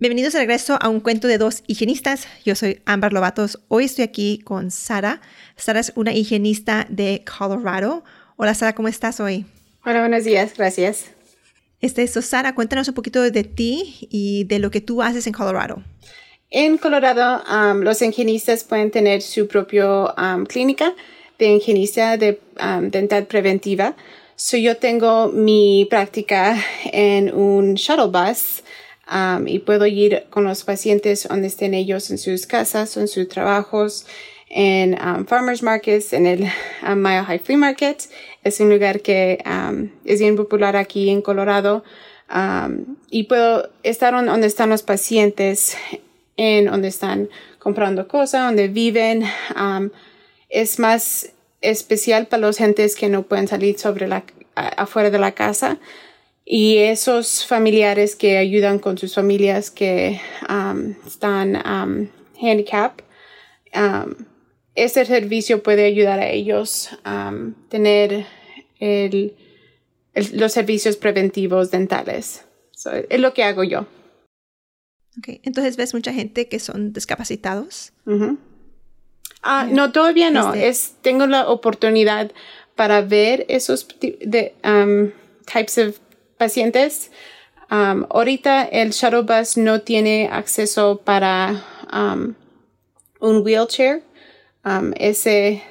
Bienvenidos de regreso a un cuento de dos higienistas. Yo soy Amber Lobatos. Hoy estoy aquí con Sara. Sara es una higienista de Colorado. Hola Sara, ¿cómo estás hoy? Hola, buenos días, gracias. Este, so, Sara, cuéntanos un poquito de ti y de lo que tú haces en Colorado. En Colorado, um, los higienistas pueden tener su propia um, clínica de higienista de um, dental preventiva. So, yo tengo mi práctica en un shuttle bus Um, y puedo ir con los pacientes donde estén ellos en sus casas, en sus trabajos, en um, farmers markets, en el um, Mile High Flea Market. Es un lugar que es bien popular aquí en Colorado. y puedo estar donde están los pacientes, en donde están comprando cosas, donde viven. es más especial para los gentes que no pueden salir sobre la, afuera de la casa y esos familiares que ayudan con sus familias que um, están um, handicap, um, ese servicio puede ayudar a ellos a tener el, los servicios preventivos dentales. es lo que hago yo. Okay. Entonces, ¿ves mucha gente que son discapacitados? Ah, no, todavía no. Este es, tengo la oportunidad para ver esos de, types of pacientes. Um, ahorita el shuttle bus no tiene acceso para um, un wheelchair. Um, ese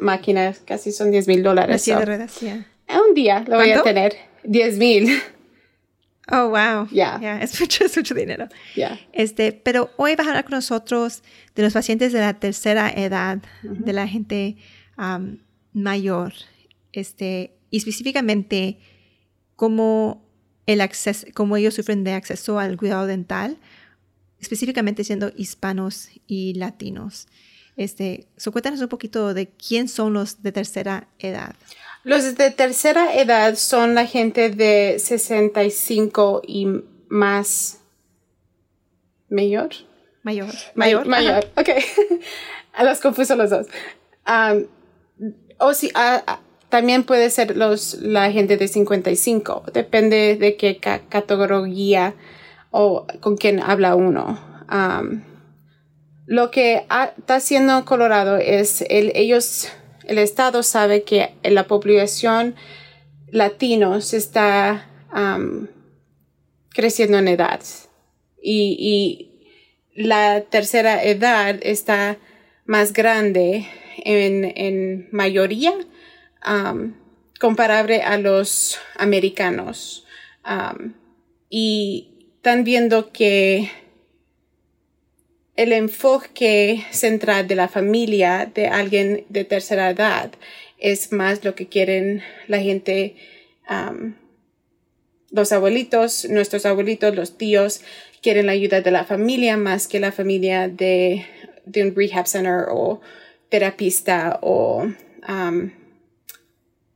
máquina casi son 10 mil dólares. Un día lo voy a tener. 10 mil. Oh, wow. Ya. es, mucho, es mucho dinero. Este, pero hoy vas a hablar con nosotros de los pacientes de la tercera edad, de la gente mayor, este, y específicamente cómo, el acceso, cómo ellos sufren de acceso al cuidado dental, específicamente siendo hispanos y latinos. Este, cuéntanos un poquito de quién son los de tercera edad. Los de tercera edad son la gente de 65 y más mayor. Mayor. Mayor. Mayor. Ok. a los confuso los dos. Um, o si, también puede ser los, la gente de 55, depende de qué categoría o con quién habla uno. lo que está haciendo Colorado es el, ellos, el Estado sabe que la población latino se está creciendo en edad y, y, la tercera edad está más grande en, en mayoría Comparable a los americanos. Y están viendo que el enfoque central de la familia de alguien de tercera edad es más lo que quieren la gente, los abuelitos, nuestros abuelitos, los tíos, quieren la ayuda de la familia más que la familia de, de un rehab center o terapista o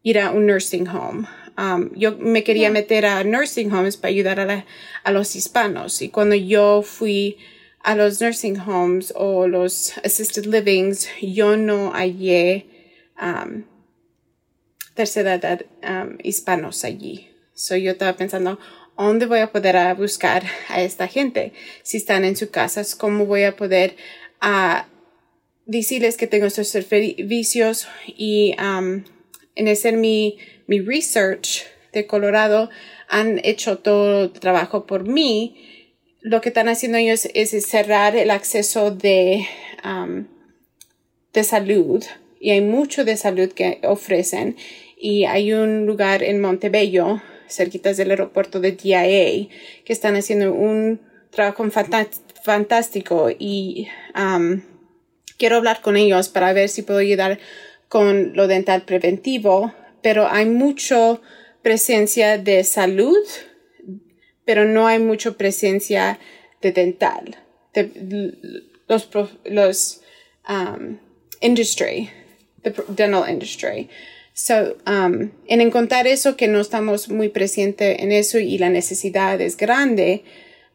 ir a un nursing home. Um, yo me quería meter a nursing homes para ayudar a, a los hispanos y cuando yo fui a los nursing homes o los assisted livings, yo no hallé um, tercera edad um, hispanos allí. So yo estaba pensando, ¿dónde voy a poder a buscar a esta gente? Si están en sus casas, ¿cómo voy a poder a decirles que tengo estos servicios y um, en hacer mi, mi research de Colorado, han hecho todo el trabajo por mí. Lo que están haciendo ellos es cerrar el acceso de, um, de salud. Y hay mucho de salud que ofrecen. Y hay un lugar en Montebello, cerquitas del aeropuerto de DIA, que están haciendo un trabajo fantástico. Y um, quiero hablar con ellos para ver si puedo ayudar con lo dental preventivo, pero hay mucha presencia de salud, pero no hay mucha presencia de dental. De, los, los um, industry, the dental industry. So, um, en encontrar eso que no estamos muy presentes en eso y la necesidad es grande,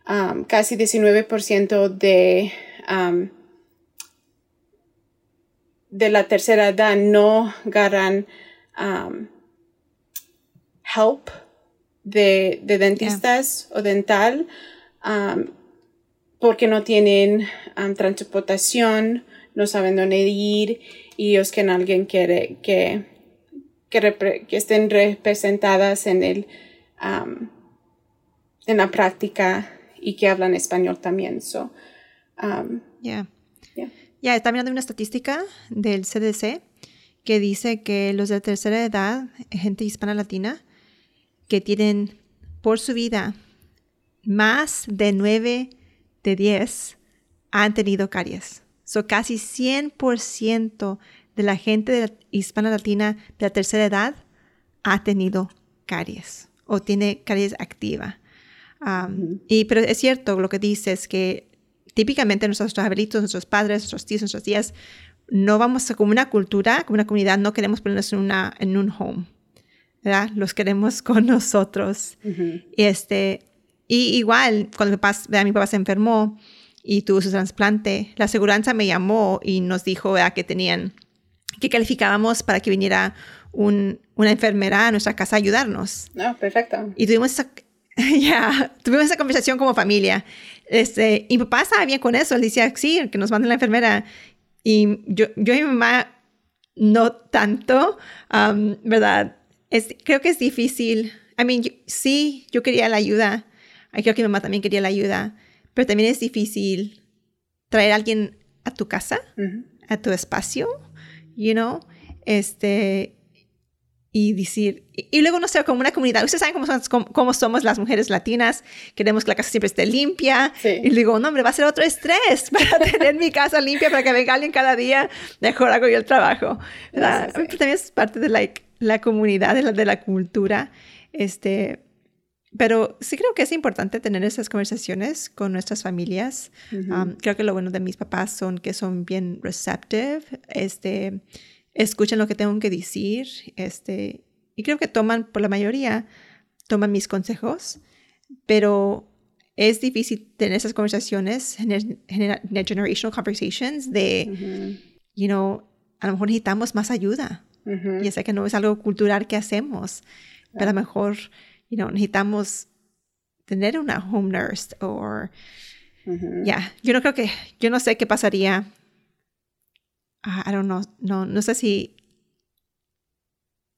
um, casi 19% de, um, de la tercera edad no ganan um, help de, de dentistas o dental um, porque no tienen um, transportación, no saben dónde ir y ellos que alguien quiere que, que, que estén representadas en el um, en la práctica y que hablan español también. So, um, yeah. Yeah. Ya, está mirando una estadística del CDC que dice que los de tercera edad, gente hispana latina, que tienen por su vida más de 9 de 10 han tenido caries. So, casi 100% de la gente de hispana latina de la tercera edad ha tenido caries o tiene caries activa. Um, y, pero es cierto lo que dices, que típicamente nuestros abuelitos, nuestros padres, nuestros tíos, nuestras tías, no vamos a, como una cultura, como una comunidad, no queremos ponernos en, una, en un home, ¿verdad? Los queremos con nosotros. Y este, y igual, cuando mi papá, mi papá se enfermó y tuvo su trasplante, la aseguranza me llamó y nos dijo ¿verdad? que tenían, que calificábamos para que viniera un, una enfermera a nuestra casa a ayudarnos. No, perfecto. Y tuvimos esa, tuvimos esa conversación como familia. Este, y mi papá estaba bien con eso. Él decía, sí, que nos manden la enfermera. Y yo, yo y mi mamá no tanto, um, ¿verdad? Es, creo que es difícil. I mean, sí, yo quería la ayuda. Creo que mi mamá también quería la ayuda. Pero también es difícil traer a alguien a tu casa, a tu espacio, you know, este, y decir, y, luego no sé, como una comunidad, ustedes saben cómo, somos, cómo, somos las mujeres latinas, queremos que la casa siempre esté limpia, y digo, no, hombre, va a ser otro estrés para tener mi casa limpia, para que venga alguien cada día, mejor hago yo el trabajo. también es parte de la, la comunidad, de la, de la cultura, este, pero sí creo que es importante tener esas conversaciones con nuestras familias. Um, creo que lo bueno de mis papás son que son bien receptive, este, escuchan lo que tengo que decir, este, y creo que toman, por la mayoría, toman mis consejos, pero es difícil tener esas conversaciones, generational conversations de, you know, a lo mejor necesitamos más ayuda. Y sé que no es algo cultural que hacemos, pero a lo mejor, you know, necesitamos tener una home nurse o, ya, yo no creo que, yo no sé qué pasaría I don't know, no, no sé si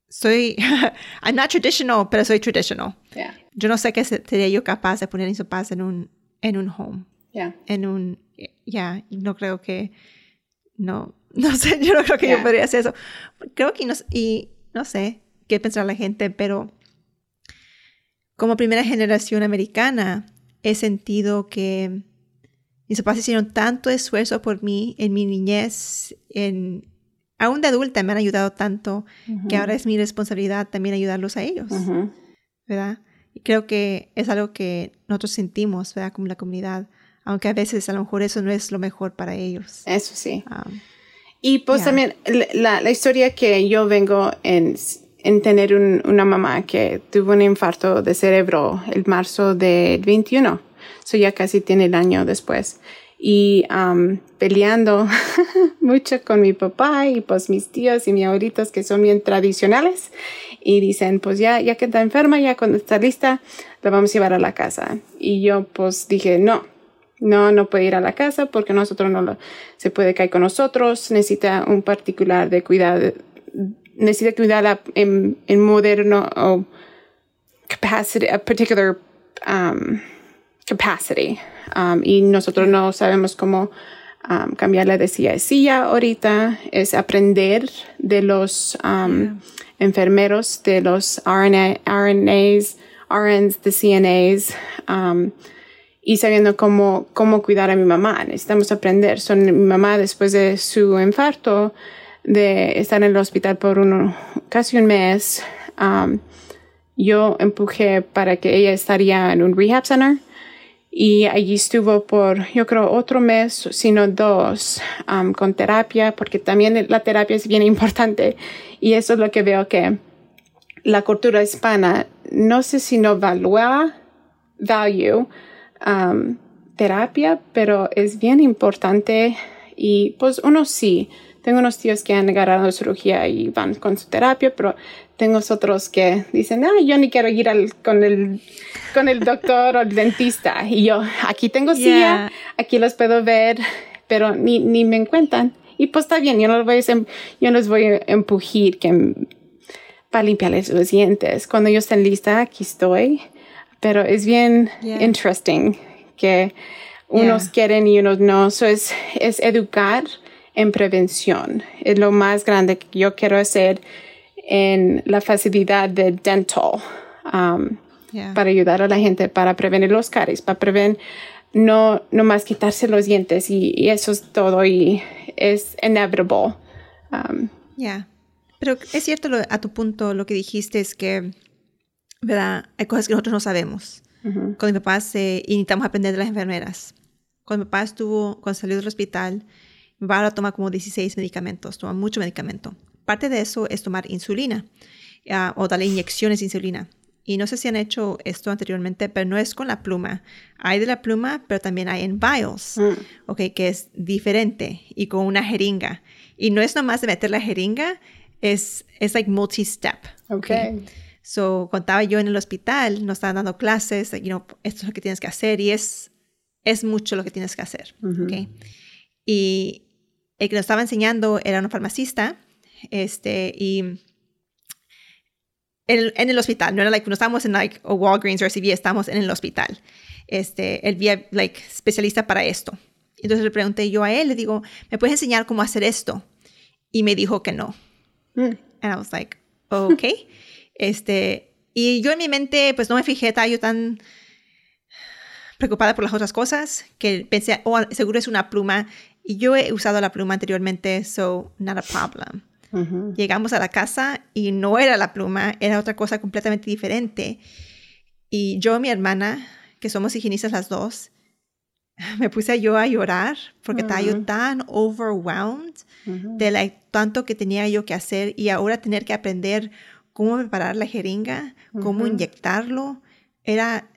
soy, I'm not traditional, pero soy traditional. Yeah. Yo no sé qué sería yo capaz de poner mis papás en un, en un home. Yeah. En un, ya, no creo que, no, no sé, yo no creo que yo podría hacer eso. Creo que no, y no sé qué pensará la gente, pero como primera generación americana, he sentido que mis papás hicieron tanto esfuerzo por mí en mi niñez, en, aún de adulta me han ayudado tanto que ahora es mi responsabilidad también ayudarlos a ellos, ¿verdad? Y creo que es algo que nosotros sentimos, ¿verdad? Como la comunidad, aunque a veces a lo mejor eso no es lo mejor para ellos. Eso sí. Um, y pues también la, la, historia que yo vengo en, en tener una mamá que tuvo un infarto de cerebro el marzo del 21 eso ya casi tiene el año después. Y um, peleando mucho con mi papá y pues mis tíos y mis abuelitos que son bien tradicionales y dicen pues ya, ya que está enferma, ya cuando está lista, la vamos a llevar a la casa. Y yo pues dije no, no, no puede ir a la casa porque nosotros no lo, se puede caer con nosotros, necesita un particular de cuidado, necesita cuidarla en, en moderno o capacity, a particular um, capacity. Um, y nosotros no sabemos cómo um, cambiarla de silla a silla ahorita. Es aprender de los um, enfermeros, de los RNA, RNAs, RNs, de CNAs. Um, y sabiendo cómo, cómo cuidar a mi mamá. Necesitamos aprender. Son mi mamá después de su infarto, de estar en el hospital por uno, casi un mes, um, yo empujé para que ella estaría en un rehab center y allí estuvo por, yo creo, otro mes, sino dos, um, con terapia, porque también la terapia es bien importante. Y eso es lo que veo que la cultura hispana, no sé si no valúa value um, terapia, pero es bien importante y pues uno sí. Tengo unos tíos que han agarrado cirugía y van con su terapia, pero tengo otros que dicen, ah, yo ni quiero ir al, con, el, con el doctor o el dentista. Y yo, aquí tengo silla, aquí los puedo ver, pero ni, ni me encuentran. Y pues está bien, yo no, voy a, yo no les voy a empujar que, para limpiarles los dientes. Cuando ellos estén listos, aquí estoy. Pero es bien interesting que unos quieren y unos no. Eso es, es educar en prevención. Es lo más grande que yo quiero hacer en la facilidad de dental um, para ayudar a la gente, para prevenir los caries, para prevenir no, no más quitarse los dientes y, eso es todo y es inevitable. Um, ya, pero es cierto a tu punto lo que dijiste es que, ¿verdad? Hay cosas que nosotros no sabemos. Con mi papá se, y necesitamos aprender de las enfermeras. Cuando mi papá estuvo, cuando salió del hospital, mi papá ahora toma como 16 medicamentos, toma mucho medicamento. Parte de eso es tomar insulina uh, o darle inyecciones de insulina. Y no sé si han hecho esto anteriormente, pero no es con la pluma. Hay de la pluma, pero también hay en vials, mm. okay, que es diferente y con una jeringa. Y no es nomás de meter la jeringa, es, es like multi-step. Okay. So, contaba yo en el hospital, nos estaban dando clases, you know, esto es lo que tienes que hacer y es, es mucho lo que tienes que hacer. okay. Y el que nos estaba enseñando era un farmacista este, y en, en, el hospital, no era like, no estábamos en like Walgreens o CVS, estábamos en el hospital. Este, él vía like especialista para esto. Entonces le pregunté yo a él, le digo, ¿me puedes enseñar cómo hacer esto? Y me dijo que no. Mm. And I was like, okay. este, y yo en mi mente, pues no me fijé, estaba yo tan preocupada por las otras cosas que pensé, oh, seguro es una pluma. Y yo he usado la pluma anteriormente, so not a problem. Llegamos a la casa y no era la pluma, era otra cosa completamente diferente. Y yo y mi hermana, que somos higienistas las dos, me puse yo a llorar porque estaba yo tan overwhelmed de la, tanto que tenía yo que hacer y ahora tener que aprender cómo preparar la jeringa, cómo inyectarlo, era,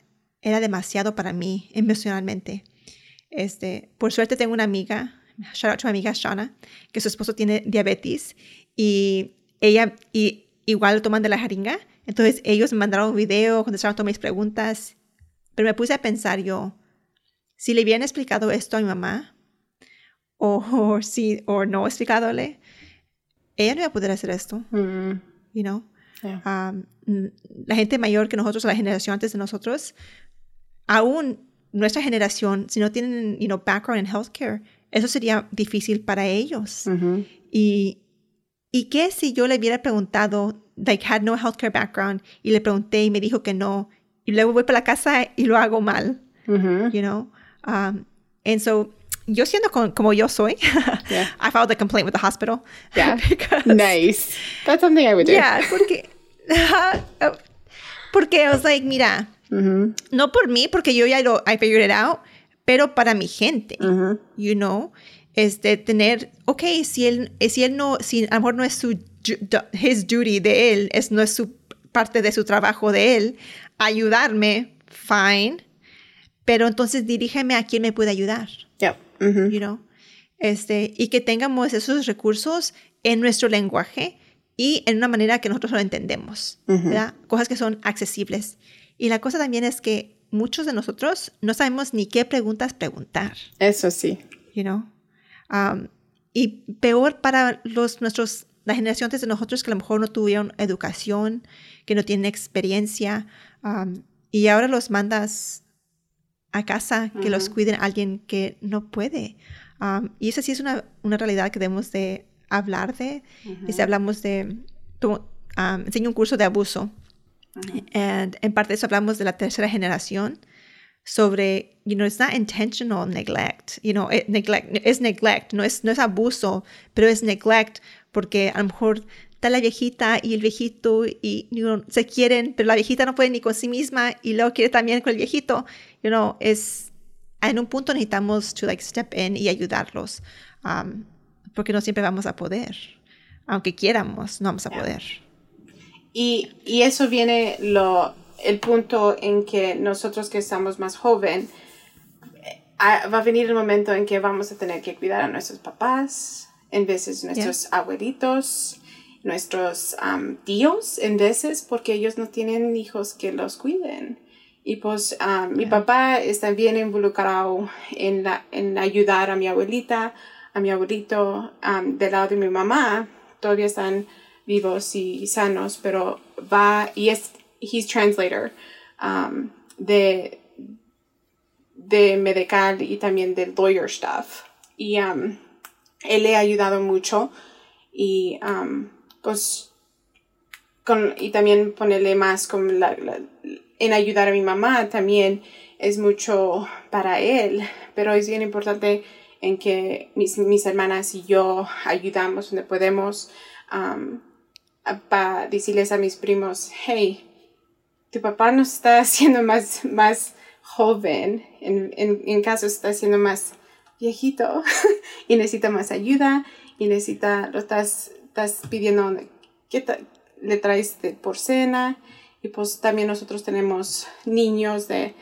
era demasiado para mí emocionalmente. Este, por suerte tengo una amiga, shout out to mi amiga Shana, que su esposo tiene diabetes y ella, y igual lo toman de la jeringa. Entonces ellos me mandaron un video, contestaron todas mis preguntas. Pero me puse a pensar yo, si le hubieran explicado esto a mi mamá, o, si, o no explicadole, ella no iba a poder hacer esto. Mm. You know? Um, la gente mayor que nosotros, la generación antes de nosotros, aún nuestra generación, si no tienen, you know, background en healthcare, eso sería difícil para ellos. Y ¿Y qué si yo le hubiera preguntado, like, had no healthcare background, y le pregunté y me dijo que no, y luego voy para la casa y lo hago mal, you know? Um, and so, yo siendo como yo soy, I filed a complaint with the hospital. Yeah. nice. That's something I would do. Yeah, porque, porque I was like, mira, no por mí, porque yo ya lo, I figured it out, pero para mi gente, you know? Este, tener, ok, si él, si él no, si a lo mejor no es su, his duty de él, es, no es su parte de su trabajo de él, ayudarme, fine, pero entonces dirígeme a quien me puede ayudar. Yeah. You know? Este, y que tengamos esos recursos en nuestro lenguaje y en una manera que nosotros lo entendemos, ¿verdad? Cosas que son accesibles. Y la cosa también es que muchos de nosotros no sabemos ni qué preguntas preguntar. Eso sí. You know? Y peor para los, nuestros, la generación antes de nosotros que a lo mejor no tuvieron educación, que no tienen experiencia, y ahora los mandas a casa que los cuiden alguien que no puede. y esa sí es una, una, realidad que debemos de hablar de. Y si hablamos de, enseño un curso de abuso. y en parte de eso hablamos de la tercera generación sobre, you know, it's not intentional neglect, you know, it, neglect, es neglect, no es, no es abuso, pero es neglect porque a lo mejor está la viejita y el viejito y se quieren, pero la viejita no puede ni con sí misma y luego quiere también con el viejito. You know, es en un punto necesitamos to like step in y ayudarlos, um, porque no siempre vamos a poder, aunque quieramos, no vamos a poder. Y, y eso viene lo el punto en que nosotros que estamos más joven eh, va a venir el momento en que vamos a tener que cuidar a nuestros papás, en veces nuestros abuelitos, nuestros tíos, en veces porque ellos no tienen hijos que los cuiden. Y pues mi papá está bien involucrado en, la, en ayudar a mi abuelita, a mi abuelito, del lado de mi mamá. Todavía están vivos y sanos, pero va y es, he's translator de, de medical y también de lawyer stuff. Y él le ha ayudado mucho y pues con, y también ponerle más con en ayudar a mi mamá también es mucho para él, pero es bien importante en que mis, mis hermanas y yo ayudamos donde podemos para decirles a mis primos, hey, tu papá no está haciendo más, más joven, en, en, en caso está haciendo más viejito y necesita más ayuda y necesita, lo estás, estás pidiendo, ¿qué le traes de por cena? Y pues también nosotros tenemos niños de,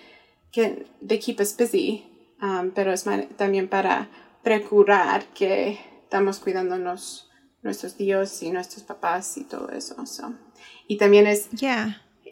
que, de keep us busy, um, pero es también para procurar que estamos cuidándonos nuestros tíos y nuestros papás y todo eso. Y también es.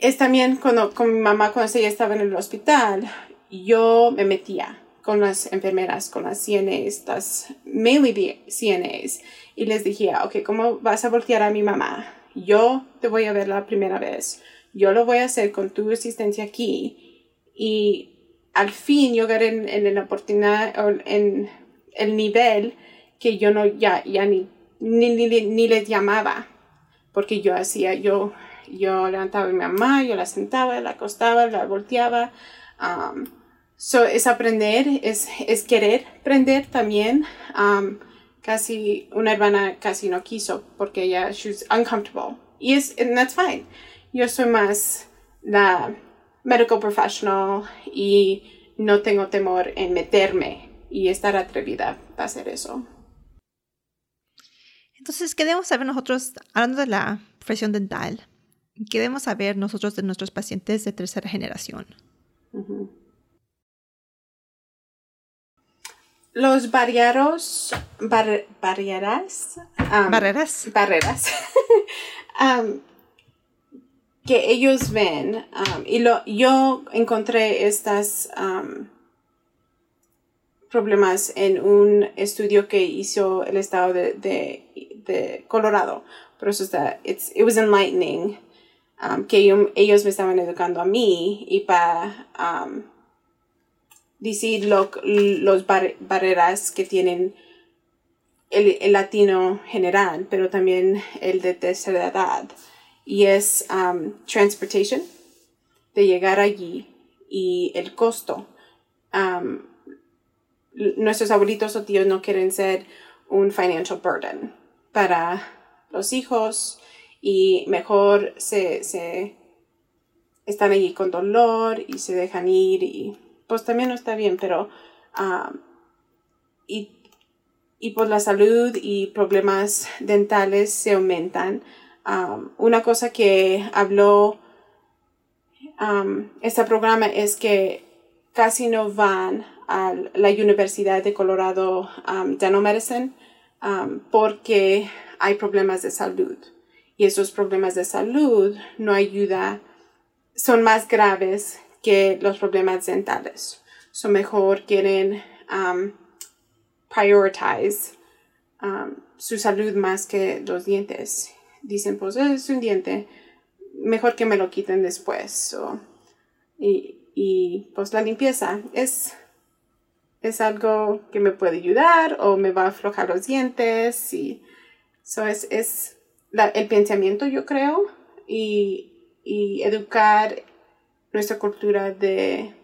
Es también cuando, con mi mamá cuando ella estaba en el hospital, yo me metía con las enfermeras, con las CNAs, las mainly CNAs, y les dije, ok, ¿cómo vas a voltear a mi mamá? Yo te voy a ver la primera vez, yo lo voy a hacer con tu asistencia aquí, y al fin yo llegué en, en la oportunidad, en el nivel que yo no, ya, ya ni, ni, ni, les llamaba, porque yo hacía, yo, yo levantaba a mi mamá, yo la sentaba, la acostaba, la volteaba, um, So, es aprender, es, es querer aprender también. Um, casi, una hermana casi no quiso porque ella, she's uncomfortable. Y es, and that's fine. Yo soy más la medical professional y no tengo temor en meterme y estar atrevida para hacer eso. Entonces, ¿qué debemos saber nosotros, hablando de la profesión dental, qué debemos saber nosotros de nuestros pacientes de tercera generación? Los barreros, barreras, barreras, barreras, que ellos ven, y lo, yo encontré estas problemas en un estudio que hizo el estado de, de, Colorado. Por eso está, it was enlightening, que ellos me estaban educando a mí y para decir los barreras que tienen el, latino general, pero también el de tercera edad. Y es um, transportation, de llegar allí, y el costo. Um, nuestros abuelitos o tíos no quieren ser un financial burden para los hijos y mejor se, se están allí con dolor y se dejan ir y pues también no está bien, pero ah, y, y pues la salud y problemas dentales se aumentan. Ah, una cosa que habló um, este programa es que casi no van a la Universidad de Colorado um, Dental Medicine porque hay problemas de salud. Y esos problemas de salud no ayuda, son más graves que los problemas dentales. So mejor quieren um, prioritize um, su salud más que los dientes. Dicen, pues es un diente, mejor que me lo quiten después. y, y pues la limpieza es, es algo que me puede ayudar o me va a aflojar los dientes. Y, so es, es el pensamiento, yo creo, y, y educar nuestra cultura de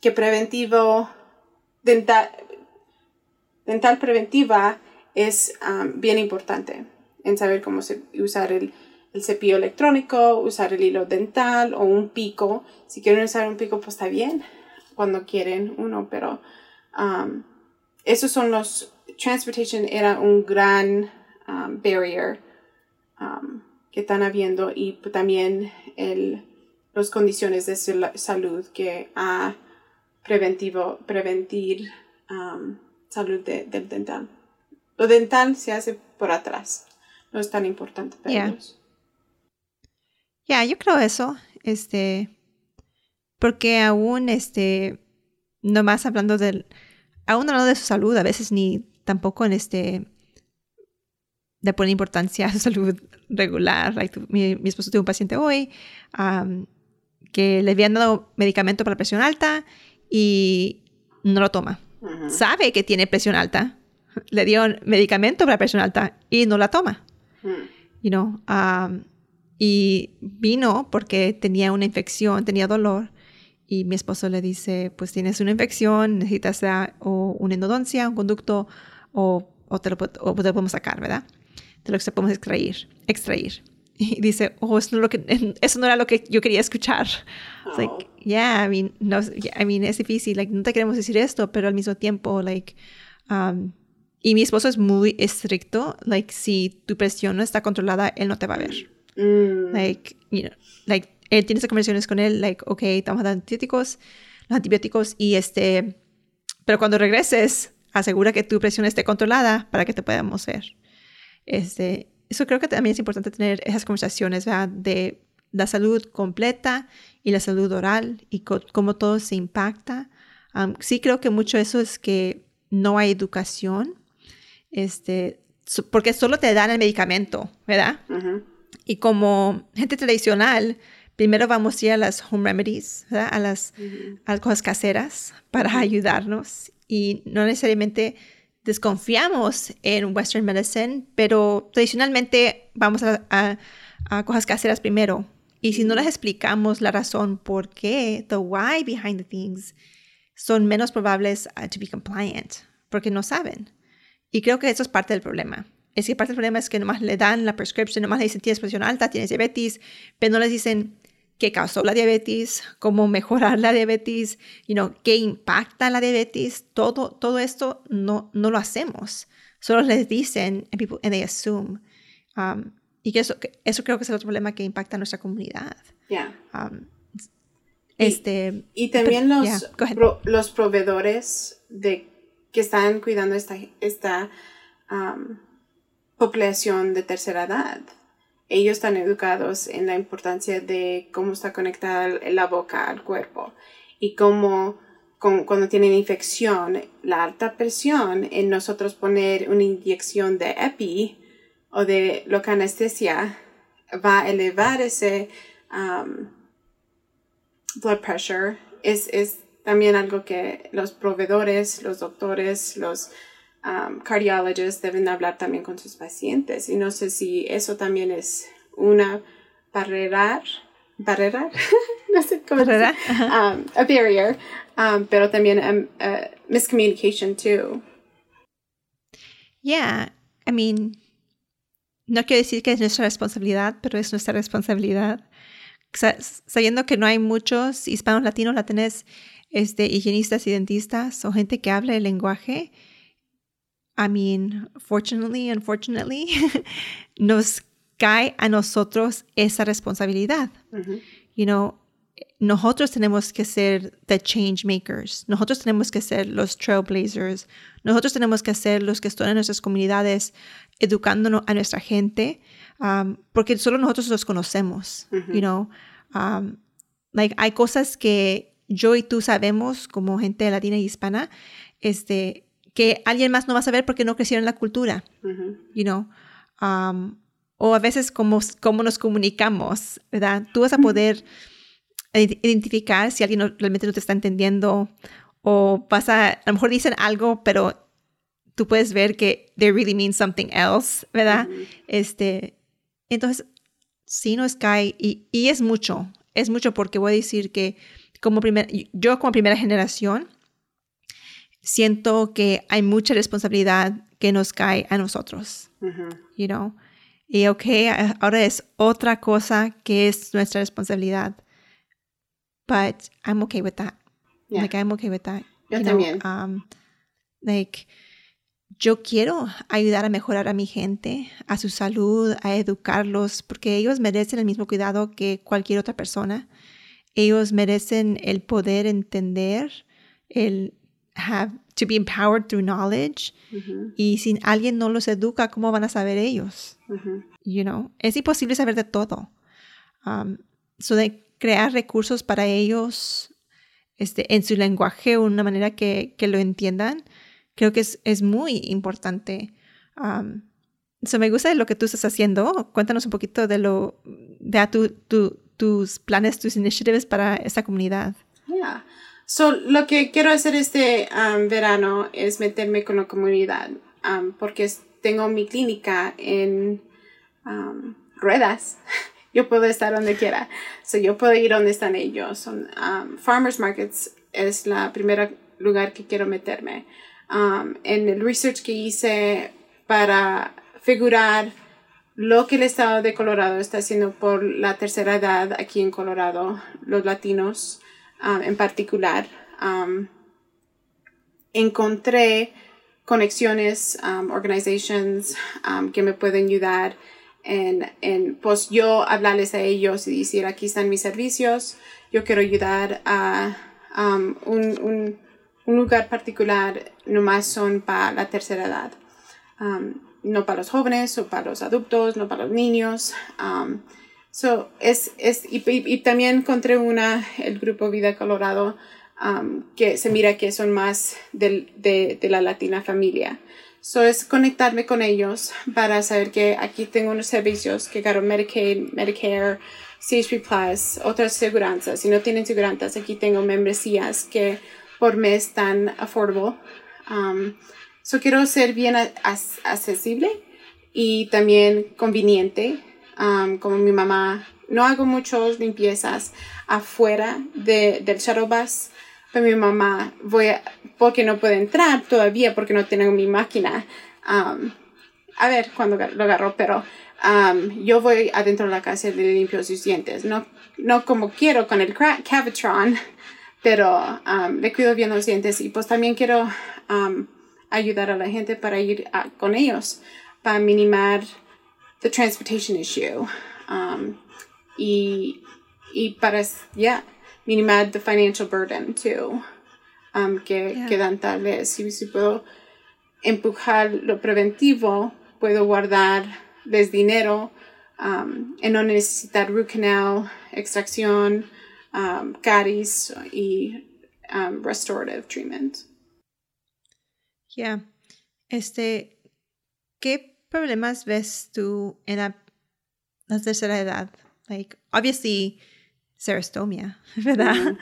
que preventivo, dental, dental preventiva es um, bien importante. en saber cómo usar el, el cepillo electrónico, usar el hilo dental o un pico. Si quieren usar un pico, pues está bien cuando quieren uno, pero um, esos son los... Transportation era un gran um, barrier um, que están habiendo y también el, las condiciones de salud que ha preventivo, prevenir salud del dental. Lo dental se hace por atrás. No es tan importante para ellos. Ya, yo creo eso. Este, porque aún, este, nomás hablando del, aún hablando de su salud, a veces ni tampoco en este, de poner importancia a su salud regular. mi, esposo tuvo un paciente hoy que le habían dado medicamento para presión alta y no lo toma. Sabe que tiene presión alta. Le dio medicamento para presión alta y no la toma. You know, y vino porque tenía una infección, tenía dolor. Y mi esposo le dice, pues tienes una infección, necesitas o una endodoncia, un conducto, o, o, te lo, o te lo podemos sacar, ¿verdad? De lo que se podemos extraer. extraer. Y dice, oh, eso no, lo que, eso no era lo que yo quería escuchar. Oh. Like, yeah, I mean, no, I mean, es difícil, like, no te queremos decir esto, pero al mismo tiempo, like, um, y mi esposo es muy estricto, like, si tu presión no está controlada, él no te va a ver. Mm. Like, you know, like, él tiene esas conversaciones con él, like, ok, estamos dando antibióticos, los antibióticos, y este, pero cuando regreses, asegura que tu presión esté controlada para que te podamos ver. Este, eso creo que también es importante tener esas conversaciones de la salud completa y la salud oral y cómo todo se impacta. sí creo que mucho eso es que no hay educación, este, porque solo te dan el medicamento, ¿verdad? Y como gente tradicional, primero vamos a ir a las home remedies, a las, a las cosas caseras para ayudarnos y no necesariamente desconfiamos en Western medicine, pero tradicionalmente vamos a, cosas caseras primero. Y si no les explicamos la razón por qué, the why behind the things, son menos probables uh, to be compliant, porque no saben. Y creo que eso es parte del problema. Es que parte del problema es que nomás le dan la prescripción, nomás le dicen tienes presión alta, tienes diabetes, pero no les dicen qué causó la diabetes, cómo mejorar la diabetes, you know, qué impacta la diabetes, todo, todo esto no, no lo hacemos. Solo les dicen and, people, and they assume. Um, y que eso, eso creo que es el otro problema que impacta a nuestra comunidad. Yeah. Um, este, y, también los, los proveedores de, que están cuidando esta, esta um, población de tercera edad ellos están educados en la importancia de cómo está conectada la boca al cuerpo y cómo cuando tienen infección, la alta presión en nosotros poner una inyección de EPI o de loca anestesia va a elevar ese um, blood pressure. Es, es también algo que los proveedores, los doctores, los um, cardiologists deben hablar también con sus pacientes. Y no sé si eso también es una barrera, barrera, no sé cómo barrera. Um, a barrier, um, pero también um, uh, miscommunication too. Yeah, I mean, no quiero decir que es nuestra responsabilidad, pero es nuestra responsabilidad. Sabiendo que no hay muchos hispanos latinos, latinos, este, higienistas y dentistas o gente que habla el lenguaje, I mean, fortunately, unfortunately, nos cae a nosotros esa responsabilidad. You know, nosotros tenemos que ser the change makers. Nosotros tenemos que ser los trailblazers. Nosotros tenemos que ser los que están en nuestras comunidades educándonos a nuestra gente, um, porque solo nosotros los conocemos. You know, um, like hay cosas que yo y tú sabemos como gente latina y hispana, este, que alguien más no va a saber porque no crecieron en la cultura, you know. Um, o a veces cómo, cómo nos comunicamos, ¿verdad? Tú vas a poder identificar si alguien realmente no te está entendiendo o vas a, a lo mejor dicen algo, pero tú puedes ver que they really mean something else, ¿verdad? Este, entonces, sí nos cae y, y es mucho, es mucho porque voy a decir que como primer, yo como primera generación, siento que hay mucha responsabilidad que nos cae a nosotros, you know. Y ok, ahora es otra cosa que es nuestra responsabilidad. But I'm okay with that. Like, I'm okay with that. Yo también. um, like, yo quiero ayudar a mejorar a mi gente, a su salud, a educarlos, porque ellos merecen el mismo cuidado que cualquier otra persona. Ellos merecen el poder entender, el have to be empowered through knowledge. Y si alguien no los educa, ¿cómo van a saber ellos? You know, es imposible saber de todo. Um, so de crear recursos para ellos este, en su lenguaje, una manera que, que lo entiendan, creo que es, es muy importante. Um, me gusta lo que tú estás haciendo. Cuéntanos un poquito de lo de tu, tu, tus planes, tus iniciativas para esta comunidad. So, lo que quiero hacer este um, verano es meterme con la comunidad, um, porque tengo mi clínica en um, ruedas. yo puedo estar donde quiera. So, yo puedo ir donde están ellos. Son, farmers markets es la primera lugar que quiero meterme. en el research que hice para figurar lo que el estado de Colorado está haciendo por la tercera edad aquí en Colorado, los latinos um, en particular, um, encontré conexiones, organizations que me pueden ayudar en, en, pues yo hablarles a ellos y decir, aquí están mis servicios, yo quiero ayudar a un, un, un, lugar particular, nomás son para la tercera edad no para los jóvenes o para los adultos, no para los niños. Um, so es, es, y, también encontré una, el grupo Vida Colorado, um, que se mira que son más de, de, de, la latina familia. So es conectarme con ellos para saber que aquí tengo unos servicios que agarro Medicaid, Medicare, CHP Plus, otras seguranzas. Si no tienen seguranzas, aquí tengo membresías que por mes están affordable. Um, So quiero ser bien accesible y también conveniente. Um, como mi mamá, no hago muchas limpiezas afuera de, del shuttle bus. Pero mi mamá, voy a, porque no puede entrar todavía porque no tengo mi máquina. Um, a ver cuando lo agarro, pero um, yo voy adentro de la casa y le limpio sus dientes. No, no como quiero con el Cavitron, pero le cuido bien los dientes y pues también quiero ayudar a la gente para ir con ellos, para minimar the transportation issue um, y, y para yeah, minimar the financial burden too, um, que, que, dan tal vez. Si, si puedo empujar lo preventivo, puedo guardarles dinero um, en no necesitar root canal, extracción, um, caries y um, restorative treatment. Ya. Este, ¿qué problemas ves tú en la, tercera edad? Like, obviously, serostomia, ¿verdad?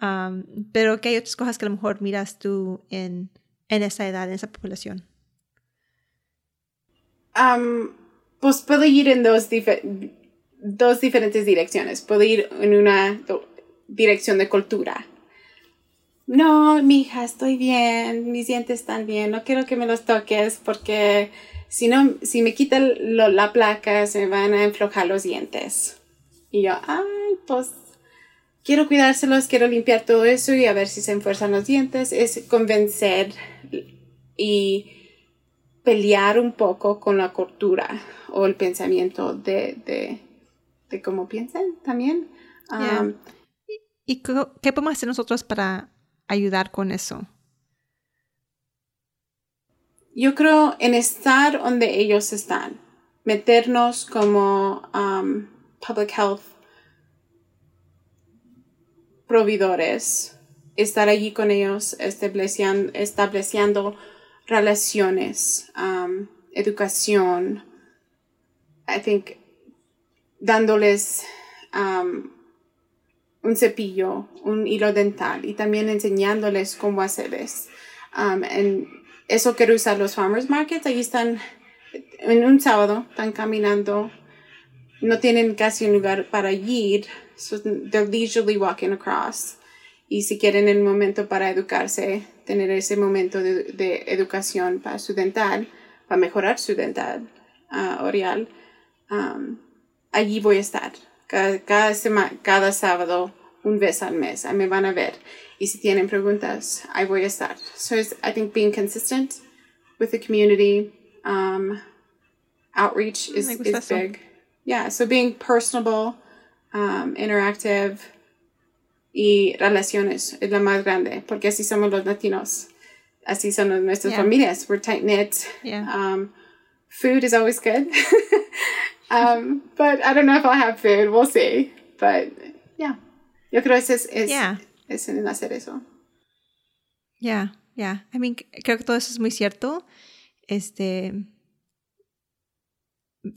Um, pero ¿qué hay otras cosas que a lo mejor miras tú en, en esa edad, en esa población? Um, pues puedo ir en dos, dos diferentes direcciones. Puedo ir en una dirección de cultura no, mi hija, estoy bien, mis dientes están bien, no quiero que me los toques porque si no, si me quitan la placa se me van a enflojar los dientes. Y yo, ay, pues quiero cuidárselos, quiero limpiar todo eso y a ver si se enfuerzan los dientes. Es convencer y pelear un poco con la cultura o el pensamiento de, de, de cómo piensan también. Um, ¿Y qué podemos hacer nosotros para ayudar con eso? Yo creo en estar donde ellos están, meternos como um, public health proveedores, estar allí con ellos, estableciendo, relaciones, um, educación, I think, dándoles um, un cepillo, un hilo dental y también enseñándoles cómo hacer eso. Um, en eso quiero usar los farmers markets. Ahí están en un sábado, están caminando, no tienen casi un lugar para ir, so they're leisurely walking across. Y si quieren el momento para educarse, tener ese momento de, educación para su dental, para mejorar su dental uh, oral, um, allí voy a estar. Cada, cada, semana, cada sábado, un vez al mes. Me van a ver. Y si tienen preguntas, ahí voy a estar. So I think being consistent with the community, um, outreach is, is big. Yeah, so being personable, um, interactive y relaciones es la más grande, porque así somos los latinos. Así son nuestras yeah. familias. We're tight knit. Yeah. Um, food is always good. um, but I don't know if I'll have food. We'll see. But yeah, yo creo que es, es, yeah. Es en hacer eso. Yeah, yeah. I mean, creo que todo eso es muy cierto. Este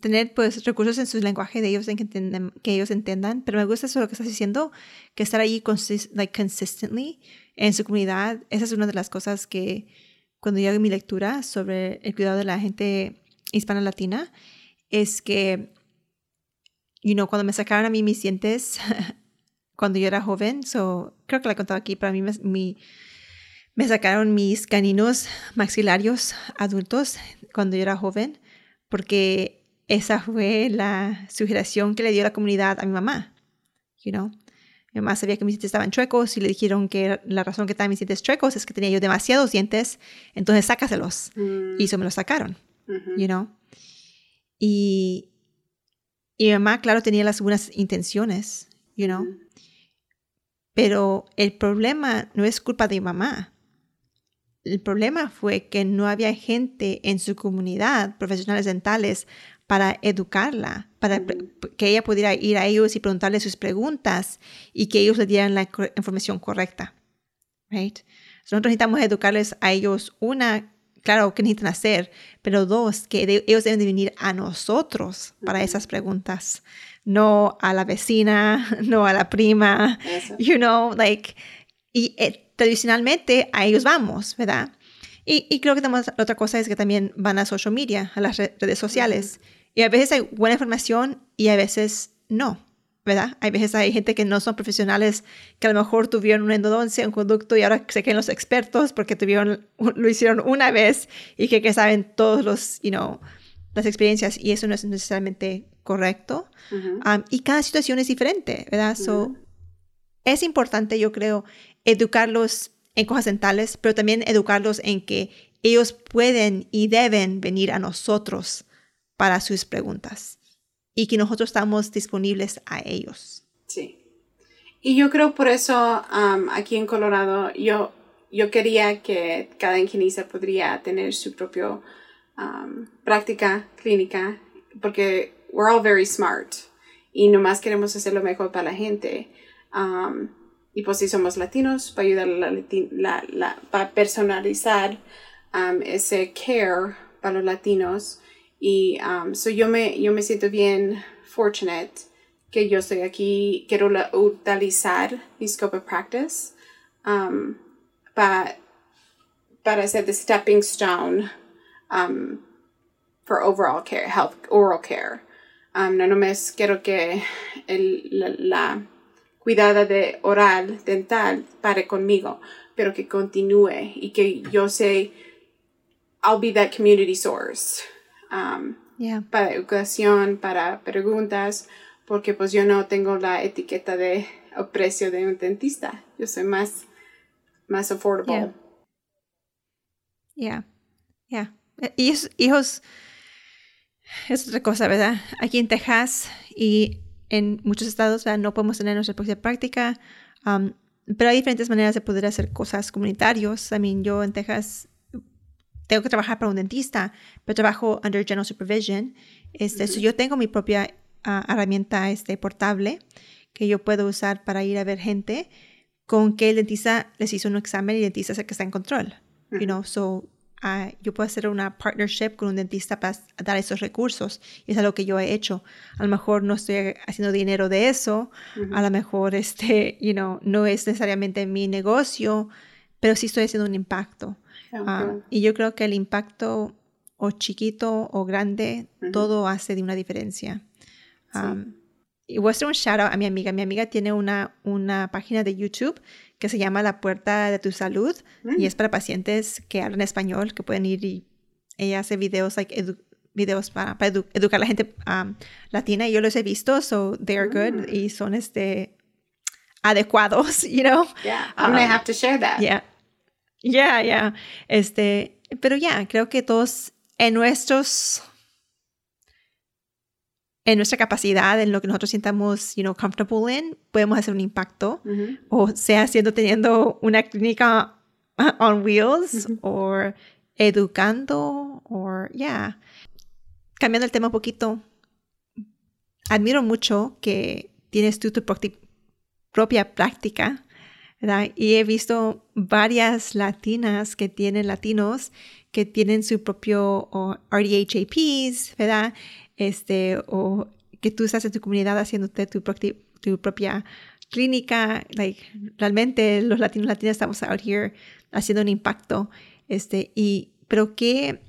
tener pues recursos en su lenguaje de ellos en que, que ellos entendan, pero me gusta eso lo que estás diciendo, que estar ahí consist, like, consistently en su comunidad, esa es una de las cosas que cuando yo hago mi lectura sobre el cuidado de la gente hispana latina, es que, you know, cuando me sacaron a mí mis dientes, cuando yo era joven, so, creo que la he contado aquí, pero a mí me, mi, me sacaron mis caninos maxilarios adultos cuando yo era joven, porque esa fue la sugestión que le dio la comunidad a mi mamá. You know? Mi mamá sabía que mis dientes estaban chuecos y le dijeron que la razón que estaban mis dientes chuecos es que tenía yo demasiados dientes, entonces sácaselos. Y eso me los sacaron. You know? Y, y mi mamá, claro, tenía las buenas intenciones, you know? Pero el problema no es culpa de mi mamá. El problema fue que no había gente en su comunidad, profesionales dentales, para educarla, para que ella pudiera ir a ellos y preguntarle sus preguntas y que ellos le dieran la información correcta. Right? nosotros necesitamos educarles a ellos, una, claro, que necesitan hacer, pero dos, que ellos deben de venir a nosotros para esas preguntas, no a la vecina, no a la prima, you know, like, y eh, tradicionalmente a ellos vamos, ¿verdad? Y, y, creo que la otra cosa es que también van a social media, a las redes sociales. Y a veces hay buena información y a veces no, ¿verdad? Hay veces hay gente que no son profesionales, que a lo mejor tuvieron una endodoncia, un conducto y ahora se creen los expertos porque tuvieron, lo hicieron una vez y que, que saben todos los, you know, las experiencias y eso no es necesariamente correcto. Um, y cada situación es diferente, ¿verdad? So, es importante, yo creo, educarlos en cosas dentales, pero también educarlos en que ellos pueden y deben venir a nosotros para sus preguntas y que nosotros estamos disponibles a ellos. Sí. Y yo creo por eso um, aquí en Colorado yo, yo quería que cada ingenista podría tener su propia um, práctica clínica porque we're all very smart y nomás queremos hacer lo mejor para la gente. Um, y pues si somos latinos, para ayudar a la, la, la para personalizar ese care para los latinos y um, so yo, me, yo me siento bien fortunate que yo estoy aquí, quiero la, utilizar mi scope of practice um, para para hacer the stepping stone um, for overall care, health, oral care. Um, no nomás quiero que el, la, la, cuidada de oral, dental, pare conmigo, pero que continúe y que yo sé, I'll be that community source um, para educación, para preguntas, porque pues yo no tengo la etiqueta de o precio de un dentista. Yo soy más, más affordable. Yeah. Yeah. Y hijos, es otra cosa, ¿verdad? Aquí en Texas y en muchos estados no podemos tener nuestra propia práctica, um, pero hay diferentes maneras de poder hacer cosas comunitarios. I mean, yo en Texas tengo que trabajar para un dentista, pero trabajo under general supervision. Este, yo tengo mi propia ah, herramienta este, portable que yo puedo usar para ir a ver gente con que el dentista les hizo un examen y el dentista es el que está en control. you know? so, ah, yo puedo hacer una partnership con un dentista para dar esos recursos. Y es algo que yo he hecho. A lo mejor no estoy haciendo dinero de eso. A lo mejor este, you know, no es necesariamente mi negocio, pero sí estoy haciendo un impacto. Ah, y yo creo que el impacto o chiquito o grande, todo hace de una diferencia. Y voy a hacer un shout out a mi amiga. Mi amiga tiene una, una página de YouTube que se llama La Puerta de tu Salud y mm. es para pacientes que hablan español, que pueden ir y ella hace videos like videos para, para educar a la gente um, latina y yo los he visto, so they are good mm. y son este adecuados, you know. Yeah, I'm gonna um, have to share that. Yeah, yeah, yeah. Este, pero ya, yeah, creo que todos en nuestros en nuestra capacidad, en lo que nosotros sientamos, you know, comfortable in, podemos hacer un impacto, o sea, siendo teniendo una clínica on wheels, o educando, o yeah. Cambiando el tema un poquito, admiro mucho que tienes tú tu propia práctica, ¿verdad? Y he visto varias latinas que tienen latinos que tienen su propio RDHAPs, ¿verdad? Este, o que tú estás en tu comunidad haciéndote tu, tu propia clínica, like, realmente los latinos latinas estamos out here haciendo un impacto, este, y, pero ¿qué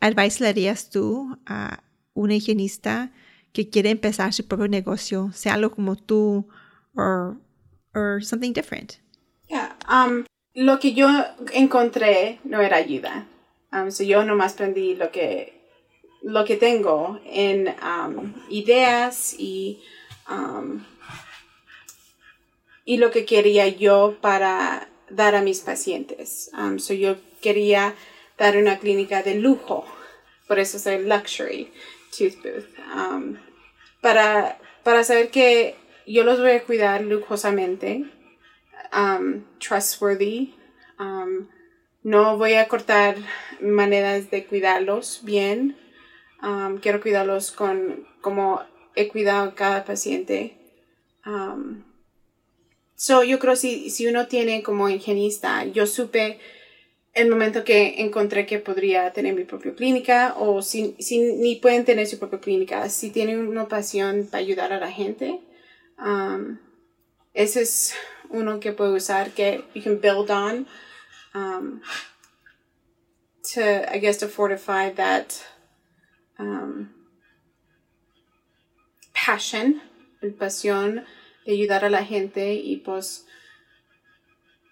advice le darías tú a una higienista que quiere empezar su propio negocio, sea algo como tú, o or something different? Yeah, um, lo que yo encontré no era ayuda. Um, so yo nomás aprendí lo que, lo que tengo en um, ideas y, um, y lo que quería yo para dar a mis pacientes. Um, so yo quería dar una clínica de lujo, por eso soy luxury tooth booth. Um, para, para saber que yo los voy a cuidar lujosamente, um, trustworthy, no voy a cortar maneras de cuidarlos bien. Um, quiero cuidarlos con como he cuidado a cada paciente. Um, so, yo creo si, si uno tiene como higienista, yo supe el momento que encontré que podría tener mi propia clínica o si, si ni pueden tener su propia clínica, si tienen una pasión para ayudar a la gente, um, ese es uno que puedo usar que you can build on um, to, I guess, to fortify that um, passion, el pasión de ayudar a la gente y pues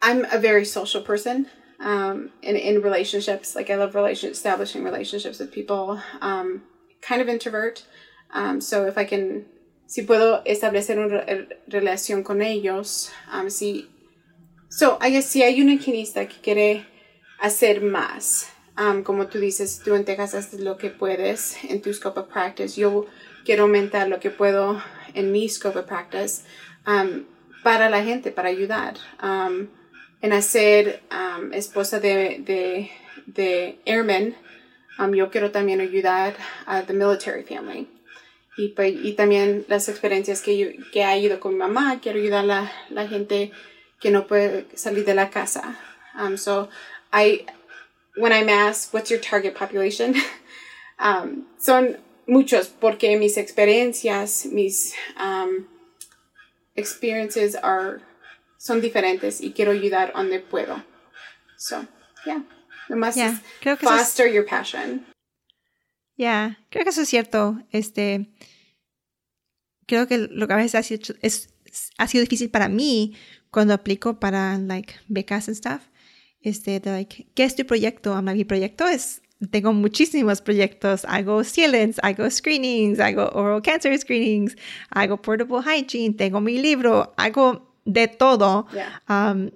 I'm a very social person um, in, in relationships. Like I love relation establishing relationships with people. Um, kind of introvert. Um, so if I can, si puedo establecer una relación con ellos, um, si So, I guess si hay un higienista que quiere hacer más, um, como tú dices, tú en Texas haces lo que puedes en tu scope of practice. Yo quiero aumentar lo que puedo en mi scope of practice um, para la gente, para ayudar. Um, en hacer um, esposa de, de, de airmen, um, yo quiero también ayudar a the military family. Y, pues, y también las experiencias que, yo, que ha ido con mi mamá, quiero ayudar a la, la gente que no puede salir de la casa. Um, so I, when I'm asked, what's your target population? um, son muchos porque mis experiencias, mis um, experiences are, son diferentes y quiero ayudar donde puedo. So, yeah. Nomás yeah, creo que foster es... your passion. Yeah, creo que eso es cierto. Este, creo que lo que a veces ha sido, es, ha sido difícil para mí cuando aplico para like becas and stuff, este, de like, ¿qué es tu proyecto? I'm like, mi proyecto es, tengo muchísimos proyectos. Hago sealants, hago screenings, hago oral cancer screenings, hago portable hygiene, tengo mi libro, hago de todo. Um,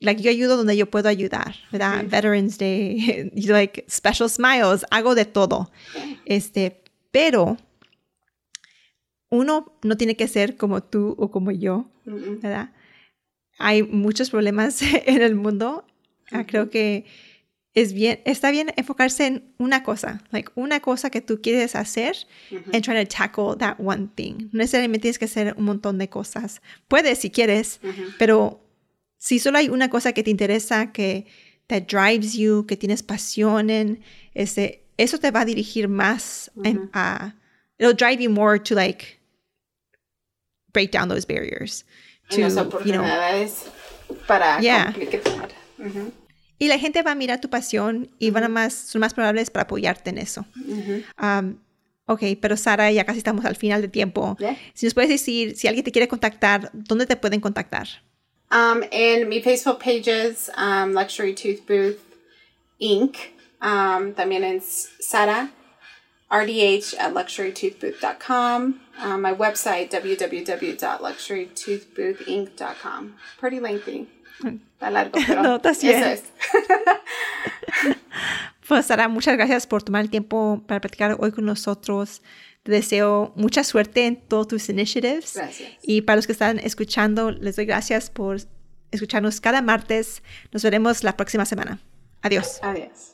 like yo ayudo donde yo puedo ayudar, ¿verdad? Veterans Day, like special smiles, hago de todo. Este, pero uno no tiene que ser como tú o como yo, ¿verdad? hay muchos problemas en el mundo. Ah, creo que es bien, está bien enfocarse en una cosa, like una cosa que tú quieres hacer and trying to tackle that one thing. No necesariamente tienes que hacer un montón de cosas. Puedes si quieres, pero si solo hay una cosa que te interesa, que that drives you, que tienes pasión en, ese, eso te va a dirigir más a, it'll drive you more to like break down those barriers to, oportunidades para completar. Y la gente va a mirar tu pasión y van a más, son más probables para apoyarte en eso. Um, ok, pero Sara, ya casi estamos al final de tiempo. Si nos puedes decir, si alguien te quiere contactar, ¿dónde te pueden contactar? Um, en mi Facebook pages, um, Luxury Tooth Booth Inc. Um, también en Sara rdh at luxurytoothbooth.com. My website, www.luxurytoothboothinc.com. Pretty lengthy. Está largo, pero No, está bien. eso es. Pues Sara, muchas gracias por tomar el tiempo para platicar hoy con nosotros. Te deseo mucha suerte en todos tus initiatives. Gracias. Y para los que están escuchando, les doy gracias por escucharnos cada martes. Nos veremos la próxima semana. Adiós. Adiós.